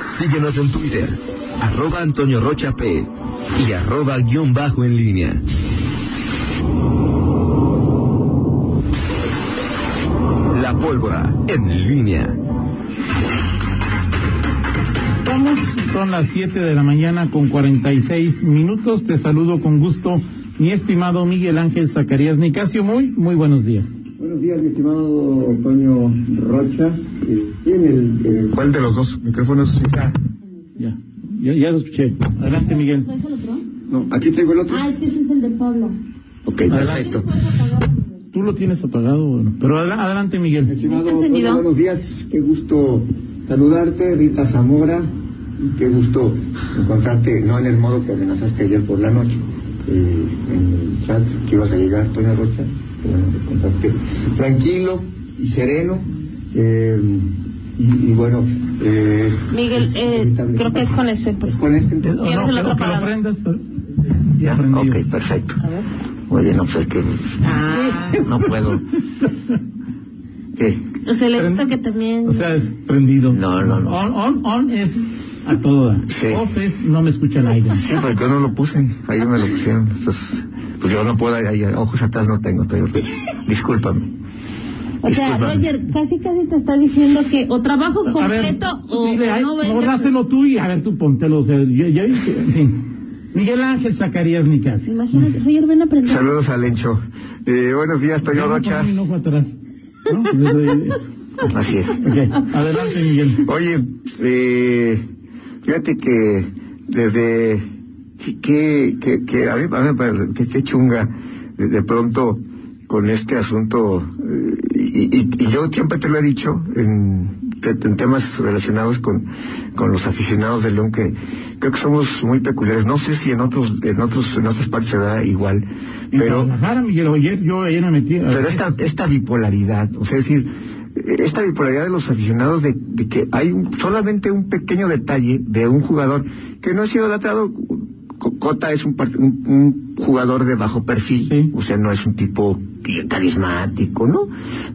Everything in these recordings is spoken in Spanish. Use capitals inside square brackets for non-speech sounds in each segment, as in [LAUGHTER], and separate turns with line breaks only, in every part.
Síguenos en Twitter, arroba Antonio Rocha P y arroba guion bajo en línea. La pólvora en línea.
Vamos, son las 7 de la mañana con 46 minutos. Te saludo con gusto, mi estimado Miguel Ángel Zacarías Nicasio. Muy, muy buenos días.
Buenos días, mi estimado Antonio Rocha. ¿Quién el, el-
¿Cuál de los dos micrófonos?
Ya, ya, ya, ya lo escuché. Adelante, Miguel.
¿Es el otro?
No, aquí tengo el otro.
Ah, es que ese es el de Pablo.
Ok,
Adelante.
perfecto.
Tú lo tienes apagado, bueno. Pero adela- adelante, Miguel.
Estimado buenos días. Qué gusto saludarte, Rita Zamora. Qué gusto encontrarte, no en el modo que amenazaste ayer por la noche, eh, en el chat que ibas a llegar, Antonio Rocha. Bueno encontrarte tranquilo y sereno. Eh, y, y bueno, eh,
Miguel,
es
eh, creo que es con ese. pues.
¿Es con este
¿O
entonces?
¿Tienes el
que-
otro
prendas?
Ya, ok, perfecto.
A ver.
Bien, no, pues es que
Ah,
no puedo. ¿Qué?
o sea, le gusta que también.
O sea, es prendido.
No, no, no.
On, on, on es a todo. dar.
Sí.
Off es no me escucha nadie.
Sí, porque yo no lo puse. Ahí me lo pusieron. Entonces, pues yo no puedo, ahí, ahí, ojos atrás no tengo. Todavía. Discúlpame.
O sea. Roger casi casi te está diciendo que o trabajo
A ver,
completo o,
dile,
o no
dáselo tú y a ver tú póntelo. O sea, yo, yo- en fin. Miguel Ángel Zacarías Nicasio.
Imagínate, Roger, ven a aprender.
Saludos a Lencho. Eh, buenos días, Toño Rocha.
¿No?
Así es.
ok, adelante, Miguel.
Oye, eh, fíjate que desde que, que, que a mí, a mí me parece que qué chunga de, de pronto con este asunto eh, y, y- y yo siempre te lo he dicho en, temas relacionados con, con los aficionados de León que creo que somos muy peculiares no sé si en otros en otros en otras partes se da igual pero
Guadalajara, Miguel, ayer, yo ayer me metí.
pero esta, esta bipolaridad, o sea, es decir, esta bipolaridad de los aficionados de, de que hay un- solamente un pequeño detalle de un jugador que no ha sido tratado. Cota es un, un, un jugador de bajo perfil,
Sí.
o sea, no es un tipo carismático, ¿no?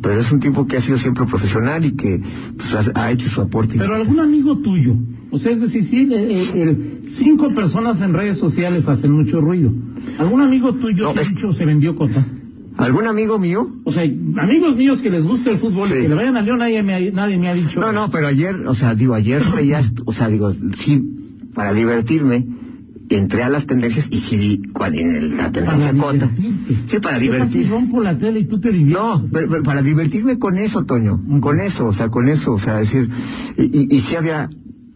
Pero es un tipo que ha sido siempre profesional y que pues, ha, ha hecho su aporte.
Pero algún amigo tuyo. O sea, es decir, sí, el- el- el- cinco personas en redes sociales hacen mucho ruido. ¿Algún amigo tuyo
No,
te ha
es-
dicho se vendió cota?
¿Algún amigo mío?
O sea, amigos míos que les gusta el fútbol
Sí.
y que le vayan a León, nadie me ha, nadie me ha dicho.
No, no, pero ayer, o sea, digo, ayer veías, o sea, digo, sí, para divertirme, entré a las tendencias y sí vi cuál en el- la tendencia cota. Sí, para
Yo casi
divertir.
rompo la tele y tú te diviertes.
No, pero- pero para divertirme con eso, Toño, con eso, o sea, con eso, o sea, decir, y, y, y sí había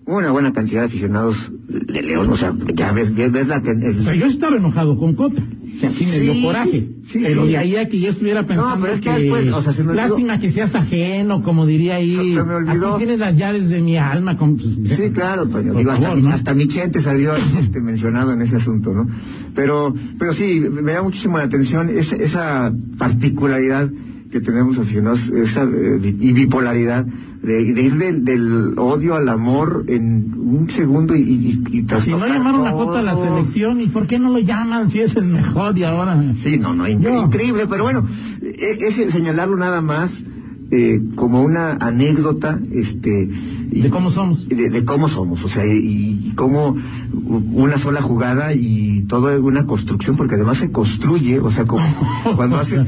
una buena cantidad de aficionados de León, o sea, ya ves, ves, ves la ten- el-
O sea, yo estaba enojado con Cota. O sea, sí me dio coraje.
sí,
pero de ahí a que yo estuviera pensando
pero es que después, o sea, se me olvidó.
lástima que seas ajeno, como diría ahí.
Se- se me olvidó.
Aquí tienes las llaves de mi alma. Con, pues,
Sí, claro, Toño. Digo, hasta,
favor,
mi,
¿no?
hasta mi Chente salió este, mencionado en ese asunto, ¿no? Pero, pero sí, me da muchísimo la atención esa, esa particularidad que tenemos aficionados, esa eh, y bipolaridad de, de ir del, del odio al amor en un segundo y, y, y
Si no llamaron a
todo.
Cota a la selección, ¿y por qué no lo llaman si es el mejor y ahora?
Sí, no, no,
Yo-
increíble, pero bueno, e- es señalarlo nada más eh, como una anécdota, este,
De cómo somos.
de, de cómo somos, o sea, y, y cómo una sola jugada y toda una construcción, porque además se construye, o sea, como [LAUGHS] cuando haces,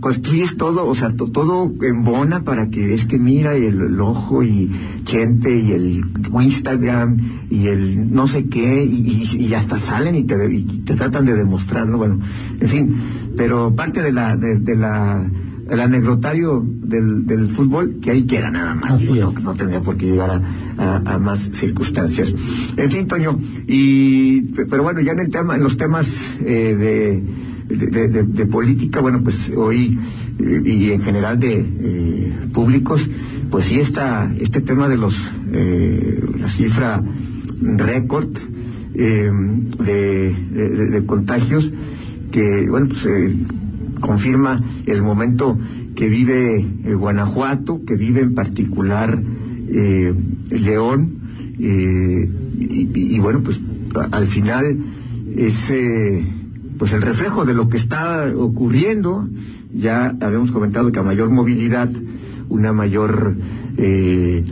construyes todo, o sea, to- todo embona para que es que mira y el, el ojo y Chente y el Instagram y el no sé qué, y, y- y hasta salen y te, y te tratan de demostrarlo, bueno, en fin, pero parte de la, de, de la, el anecdotario del, del fútbol, que ahí queda nada más, digo, no, no tendría por qué llegar a, a- a más circunstancias. En fin, Toño, y, pero bueno, ya en el tema, en los temas eh, de, de, de- de política, bueno, pues hoy eh, y en general de eh, públicos, pues sí está este tema de los, eh, la cifra récord eh, de, de- de contagios que, bueno, pues eh, confirma el momento que vive eh, Guanajuato, que vive en particular eh, León, eh, y, bueno, pues a- al final es eh, pues el reflejo de lo que está ocurriendo. Ya habíamos comentado que a mayor movilidad, una mayor eh,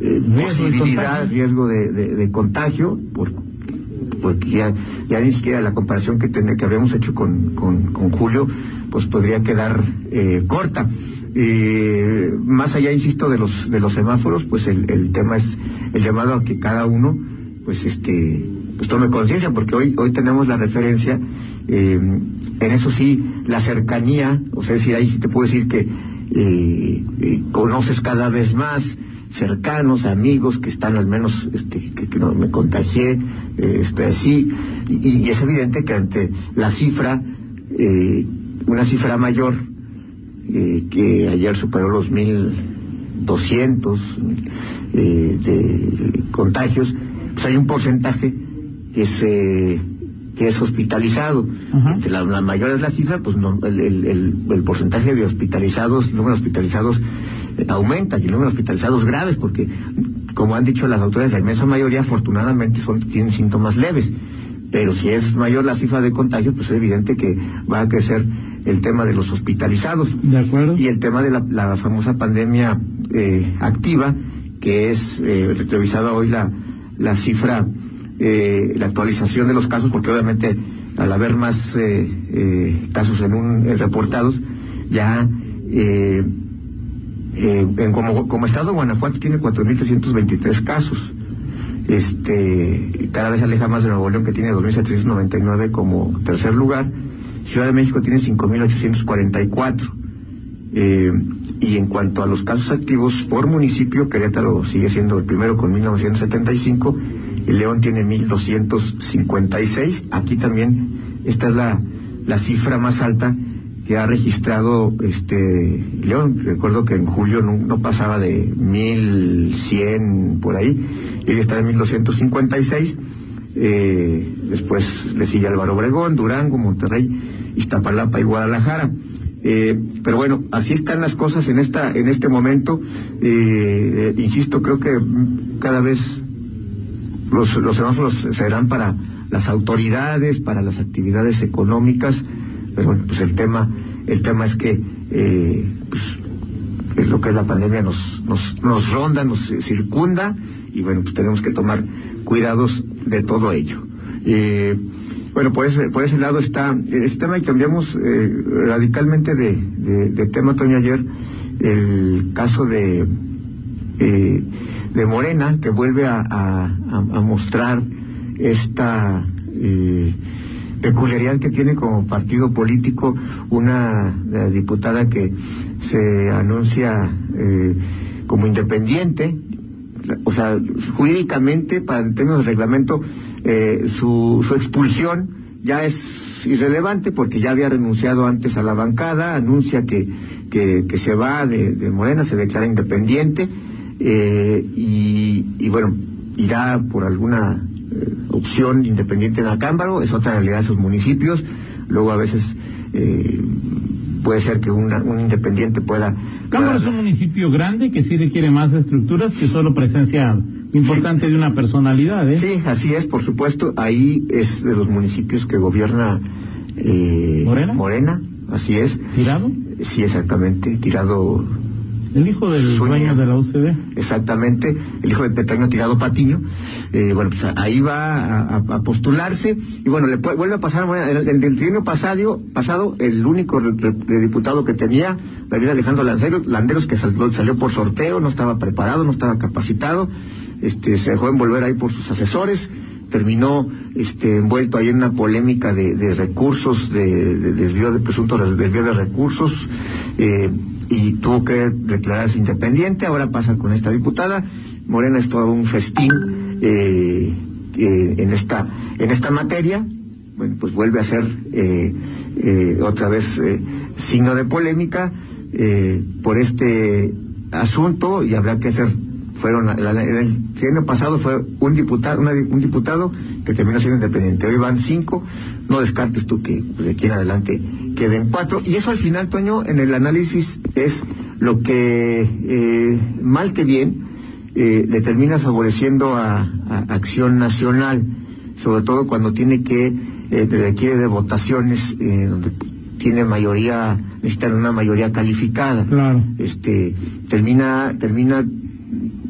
eh,
Riesgo de
posibilidad,
contagio.
riesgo de, de- de contagio, por- porque ya, ya ni siquiera la comparación que, ten- que habíamos hecho con, con, con Julio, pues podría quedar eh, corta. Eh, más allá, insisto, de los, de los semáforos, pues el, el tema es el llamado a que cada uno, pues este, pues tome conciencia, porque hoy, hoy tenemos la referencia, eh, en eso sí, la cercanía, o sea, decir, ahí sí te puedo decir que eh, eh, conoces cada vez más cercanos, amigos que están al menos, este, que, que no me contagié, eh, estoy así, y, y es evidente que ante la cifra, eh, una cifra mayor, eh, que ayer superó los 1.200 eh, de contagios, pues hay un porcentaje que se que es hospitalizado.
Ajá.
Entre la, la mayor es la cifra, pues no, el, el- el- el porcentaje de hospitalizados, número de hospitalizados aumenta y el número de hospitalizados graves, porque como han dicho las autoridades, la inmensa mayoría afortunadamente son, tienen síntomas leves. Pero si es mayor la cifra de contagios, pues es evidente que va a crecer el tema de los hospitalizados
¿De acuerdo?
y el tema de la, la famosa pandemia eh, activa, que es eh, revisada hoy la, la cifra, eh, la actualización de los casos, porque obviamente al haber más eh, eh, casos en un eh, reportados, ya eh, en como, como estado Guanajuato tiene 4.323 casos. Este, cada vez aleja más de Nuevo León que tiene 2.799 como tercer lugar. Ciudad de México tiene 5.844. Eh, y en cuanto a los casos activos por municipio, Querétaro sigue siendo el primero con 1975, y León tiene 1256. Aquí también esta es la, la cifra más alta que ha registrado este León. Recuerdo que en julio no, pasaba de 1100 por ahí, y hoy está en 1256. Eh, después le sigue Álvaro Obregón, Durango, Monterrey, Iztapalapa y Guadalajara. Eh, pero bueno, así están las cosas en esta en este momento. Eh, eh, insisto, creo que cada vez los, los semáforos serán para las autoridades, para las actividades económicas, pero bueno, pues el tema el tema es que eh, pues, es lo que es la pandemia nos nos, nos ronda, nos circunda y bueno, pues tenemos que tomar cuidados de todo ello. Eh, bueno, por ese, por ese lado está este tema y cambiamos eh, radicalmente de, de, de tema, Toño, ayer, el caso de, eh, de Morena, que vuelve a, a- a mostrar esta eh, peculiaridad que tiene como partido político una eh, diputada que se anuncia eh, como independiente, o sea, jurídicamente, para en términos de reglamento, eh, su, su expulsión ya es irrelevante porque ya había renunciado antes a la bancada, anuncia que, que, se va de, Morena, se declara independiente eh, y, y bueno, irá por alguna opción independiente en Acámbaro, es otra realidad de esos municipios, luego a veces eh, puede ser que una- un independiente pueda...
Cámara es un municipio grande que sí requiere más estructuras que solo presencia importante de una personalidad, ¿eh?
Sí, así es, por supuesto. Ahí es de los municipios que gobierna eh,
¿Morena?
así es.
Tirado,
Sí, exactamente. Tirado,
el hijo del
Zúñiga.
dueño de la UCD.
exactamente. El hijo de Petaño Tirado Patiño. Eh, bueno, pues ahí va a, postularse. Y bueno, le vuelve a pasar, bueno, el, el del trienio pasado, pasado, el único re- re- diputado que tenía, David Alejandro Landeros, Landeros, que salió, salió por sorteo, no estaba preparado, no estaba capacitado. Este, se dejó envolver ahí por sus asesores, terminó este, envuelto ahí en una polémica de, de recursos, de, de desvío de presunto re- desvío de recursos, eh, y tuvo que declararse independiente, ahora pasa con esta diputada, Morena es todo un festín eh, eh, en esta en esta materia, bueno, pues vuelve a ser eh, eh, otra vez eh, signo de polémica por este asunto y habrá que hacer fueron el año pasado fue un diputado una un diputado que terminó siendo independiente hoy van cinco no descartes tú que pues, de aquí en adelante queden cuatro y eso al final Toño en el análisis es lo que eh, mal que bien eh, le termina favoreciendo a, a Acción Nacional, sobre todo cuando tiene que, eh, requiere de votaciones eh, donde tiene mayoría, necesitan una mayoría calificada.
Claro.
Este, termina, termina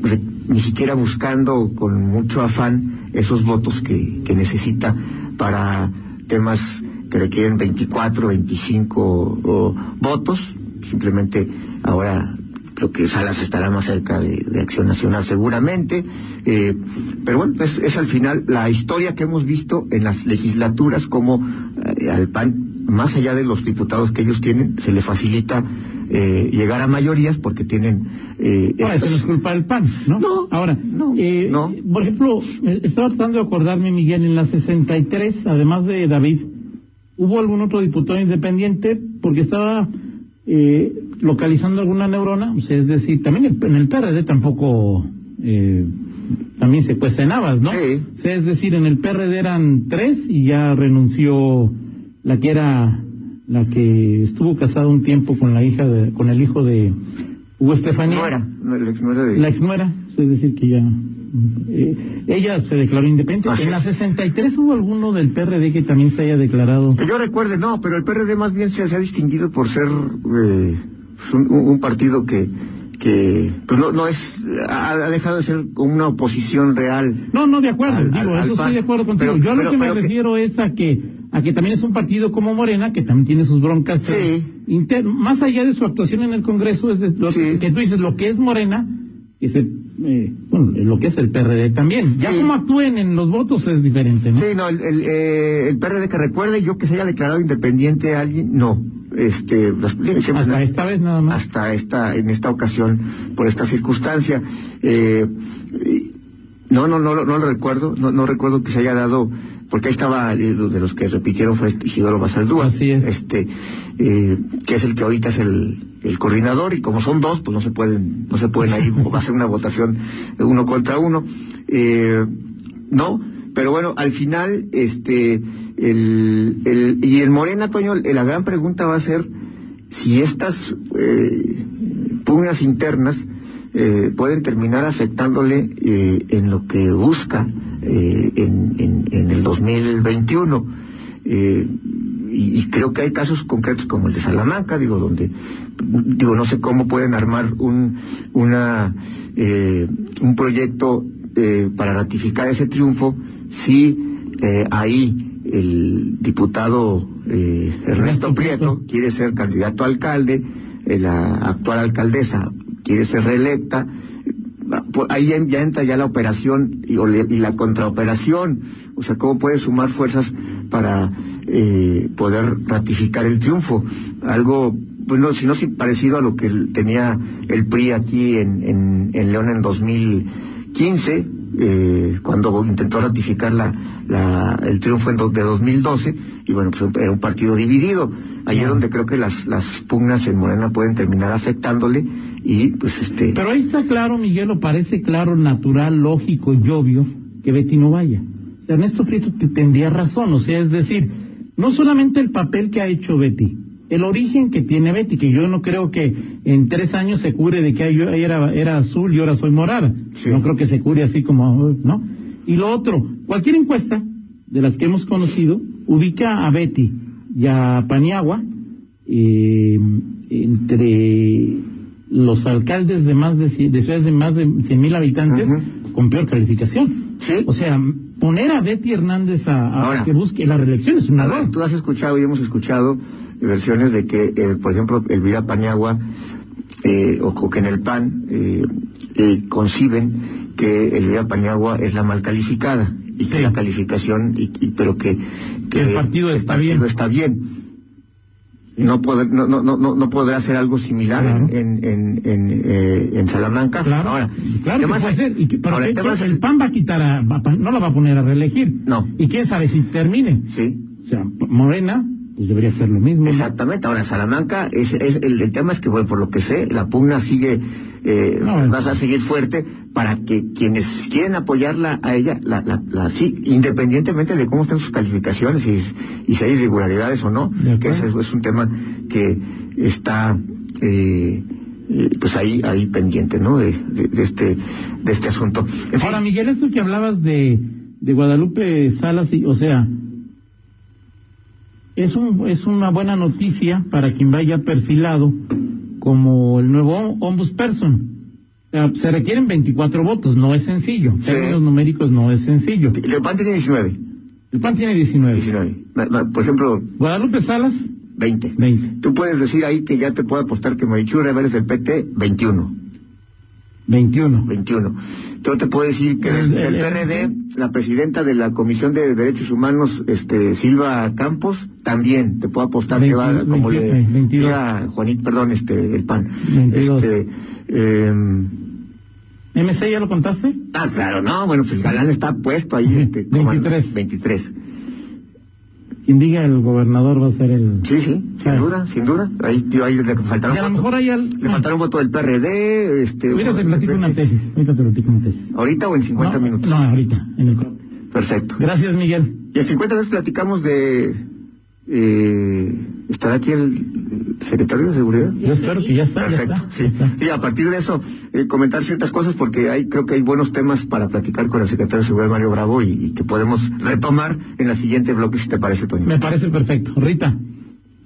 re- ni siquiera buscando con mucho afán esos votos que, que necesita para temas que requieren 24, 25 o, votos. Simplemente ahora creo que Salas estará más cerca de, Acción Nacional seguramente. Eh, pero bueno, es, es, al final la historia que hemos visto en las legislaturas como eh, al PAN, más allá de los diputados que ellos tienen, se le facilita eh, llegar a mayorías porque tienen...
Eh, Ahora, eso no es culpa del PAN, ¿no?
No.
Ahora,
no,
eh,
no.
por ejemplo, estaba tratando de acordarme, Miguel, en la 63, además de David, ¿hubo algún otro diputado independiente? Porque estaba eh, localizando alguna neurona, o sea, es decir, también en el PRD tampoco... Eh, también se cuestionabas, ¿no?
Sí.
O sea, es decir, en el PRD eran tres y ya renunció la que era la que estuvo casada un tiempo con la hija de, con el hijo de Hugo Estefanía.
Nuera, la exnuera de...
La exnuera, es decir, que ya... Eh, ella se declaró independiente.
Así
en la
es.
63 hubo alguno del PRD que también se haya declarado.
Que yo recuerde, no, pero el PRD más bien se, se ha distinguido por ser eh, pues un, un partido que que pues no, no es ha, ha dejado de ser una oposición real
No, no, de acuerdo,
Al-
digo,
al-
eso
al
estoy de acuerdo contigo.
Pero-
Yo a lo
pero-
que me
que-
refiero es a que a que también es un partido como Morena, que también tiene sus broncas
Sí.
eh, más allá de su actuación en el Congreso, es de lo
Sí.
que tú dices, lo que es Morena, es el, eh, bueno, lo que es el PRD también. Ya
Sí.
como actúen en los votos es diferente, ¿no?
Sí, no, el, el, eh, el PRD que recuerde yo que se haya declarado independiente a alguien, no. Este, siempre-
Hasta esta vez nada más.
hasta esta, en esta ocasión, por esta circunstancia. Eh, no, no, no, lo- no lo recuerdo, no, no recuerdo que se haya dado, porque ahí estaba, eh, de los que repitieron fue este Isidoro Basaldúa.
Así es.
Este, eh, que es el que ahorita es el, el coordinador, y como son dos, pues no se pueden, no se pueden ahí, va a ser una votación uno contra uno. Eh, no, pero bueno, al final, este, el, el, y en Morena, Toño, la gran pregunta va a ser si estas eh, pugnas internas eh, pueden terminar afectándole eh, en lo que busca eh, en, en, en el 2021. Eh, y, y creo que hay casos concretos como el de Salamanca, digo, donde, digo, no sé cómo pueden armar un, una, eh, un proyecto eh, para ratificar ese triunfo si eh, ahí el diputado eh, Ernesto Prieto quiere ser candidato a alcalde, la actual alcaldesa quiere ser reelecta, ahí ya, entra ya la operación y, y la contraoperación, o sea, cómo puede sumar fuerzas para eh, poder ratificar el triunfo, algo, bueno, si no si parecido a lo que tenía el PRI aquí en, en, en León en 2015, eh, cuando intentó ratificar la, la, el triunfo en do- de 2012, y bueno, pues era un partido dividido. Ahí es donde creo que las, las pugnas en Morena pueden terminar afectándole y pues este...
Pero ahí está claro, Miguel, o parece claro, natural, lógico y obvio que Betty no vaya. O sea, Ernesto Prieto te- tendría razón, o sea, es decir, no solamente el papel que ha hecho Betty, el origen que tiene Betty, que yo no creo que en tres años se cure de que yo era, era azul y ahora soy morada.
Sí.
No creo que se cure así como, ¿no? Y lo otro, cualquier encuesta de las que hemos conocido ubica a Betty y a Paniagua eh, entre los alcaldes de más de, cien- de ciudades de más de 100 mil habitantes con peor calificación.
Sí.
O sea, poner a Betty Hernández a, a
Ahora.
que busque la reelección es un
A ver,
error.
tú has escuchado y hemos escuchado versiones de que, eh, por ejemplo, Elvira Paniagua eh, o, o que en el PAN eh, eh, conciben que Elvira Paniagua es la mal calificada y que la calificación, y, y- pero que,
Que el partido está bien.
está bien. No, poder- no, no, no, no- podrá hacer algo similar
Claro.
en, en, en, eh, en Salamanca.
Claro,
Ahora,
claro que
además-
puede ser. Y que- pero
ahora,
que-
el tema
que
es
el PAN va a quitar a, va no la va a poner a reelegir.
No.
Y quién sabe si termine.
Sí.
O sea, Morena, pues debería ser lo mismo.
Exactamente, ahora Salamanca, es, es el, el tema es que, bueno, por lo que sé, la pugna sigue, eh,
No,
vas a seguir fuerte para que quienes quieren apoyarla a ella, la, la, la- sí, independientemente de cómo estén sus calificaciones y, y si hay irregularidades o no, que ese es, un tema que está, eh, eh, pues ahí, ahí pendiente, ¿no? De, de- de este, de este asunto. En fin,
Ahora, Miguel, esto que hablabas de, de Guadalupe Salas, y, o sea, es, un, es una buena noticia para quien vaya perfilado como el nuevo ombudsperson. se requieren 24 votos, no es sencillo. En
Sí.
términos numéricos no es sencillo.
El PAN tiene 19.
El PAN tiene 19.
19. Ma- ma- Por ejemplo,
Guadalupe Salas,
20.
20.
Tú puedes decir ahí que ya te puedo apostar que Marichu Rivera del PT, 21.
21.
21. Yo te puedo decir que
El- el-
del PRD, la presidenta de la Comisión de Derechos Humanos, este, Silva Campos, también te puedo apostar que va,
20,
como le
22.
diga Juanito, perdón, este, el PAN.
22.
Este, em,
¿MC ya lo contaste?
ah, claro, no, bueno, pues Galán está puesto ahí, este, como-
23.
23.
Quien diga el gobernador va a ser el...
Sí, sí, sin duda, sin duda. Ahí, tío, ahí le faltaron
Y a lo mejor hay al...
Le faltaron votos del PRD, este...
Ahorita te platico una tesis. Ahorita te platico una tesis.
¿Ahorita o en 50
no,
minutos?
No, ahorita, en el.
Perfecto.
Gracias, Miguel.
Y en 50 minutos platicamos de... Eh, ¿Estará aquí el secretario de Seguridad?
Yo espero que ya está, ya
Perfecto,
está.
sí.
ya está.
Y a partir de eso, eh, comentar ciertas cosas porque hay, creo que hay buenos temas para platicar con el secretario de Seguridad, Mario Bravo, y, y que podemos retomar en la siguiente bloque, si te parece, Toño.
Me parece perfecto. Rita.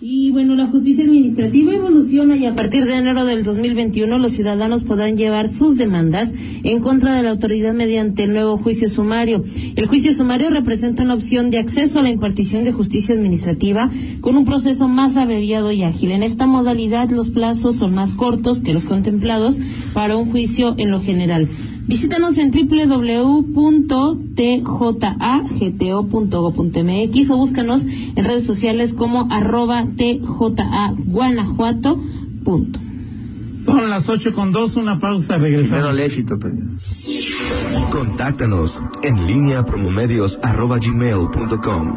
Y bueno, la justicia administrativa evoluciona y a partir de enero del 2021 los ciudadanos podrán llevar sus demandas en contra de la autoridad mediante el nuevo juicio sumario. El juicio sumario representa una opción de acceso a la impartición de justicia administrativa con un proceso más abreviado y ágil. En esta modalidad los plazos son más cortos que los contemplados para un juicio en lo general. Visítanos en www.tjagto.go.mx o búscanos en redes sociales como arroba tjaguanajuato. punto.
Son las ocho con dos, una pausa,
Primero
regresamos.
el éxito, Toño.
Contáctanos en línea promomedios arroba gmail punto com.